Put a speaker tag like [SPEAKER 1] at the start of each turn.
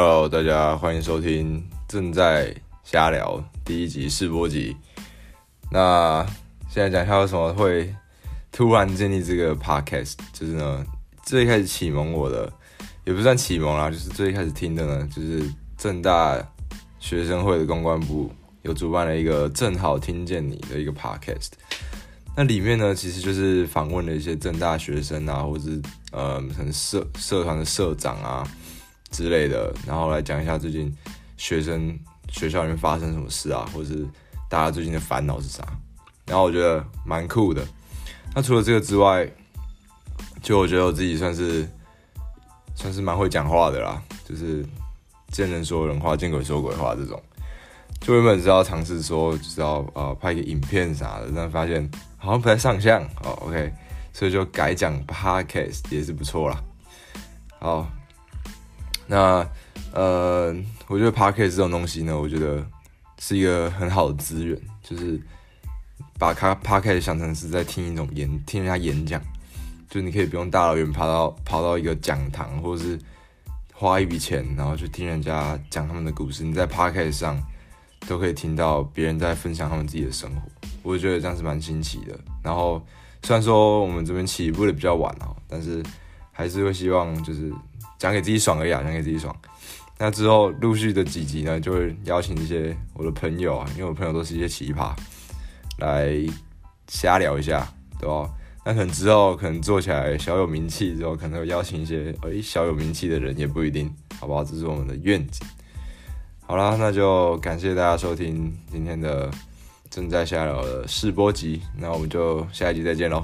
[SPEAKER 1] Hello，大家欢迎收听正在瞎聊第一集试播集。那现在讲一下为什么会突然建立这个 podcast，就是呢，最开始启蒙我的，也不算启蒙啦，就是最开始听的呢，就是正大学生会的公关部有主办了一个正好听见你的一个 podcast。那里面呢，其实就是访问了一些正大学生啊，或者是呃，可能社社团的社长啊之类的，然后来讲一下最近学生学校里面发生什么事啊，或者是大家最近的烦恼是啥。然后我觉得蛮酷的。那除了这个之外，就我觉得我自己算是算是蛮会讲话的啦，就是见人说人话，见鬼说鬼话这种。就原本是要尝试说，就是要呃拍个影片啥的，但发现。好像不太上相哦，OK，所以就改讲 Podcast 也是不错啦。好，那呃，我觉得 Podcast 这种东西呢，我觉得是一个很好的资源，就是把它 Podcast 想成是在听一种演，听人家演讲，就你可以不用大老远跑到跑到一个讲堂，或者是花一笔钱，然后去听人家讲他们的故事，你在 Podcast 上都可以听到别人在分享他们自己的生活。我觉得这样是蛮新奇的。然后虽然说我们这边起步的比较晚哦，但是还是会希望就是讲给自己爽而已，讲给自己爽。那之后陆续的几集呢，就会邀请一些我的朋友啊，因为我朋友都是一些奇葩，来瞎聊一下，对吧？那可能之后可能做起来小有名气之后，可能会邀请一些诶小有名气的人，也不一定，好不好？这是我们的愿景。好啦，那就感谢大家收听今天的。正在瞎聊的试播集，那我们就下一集再见喽。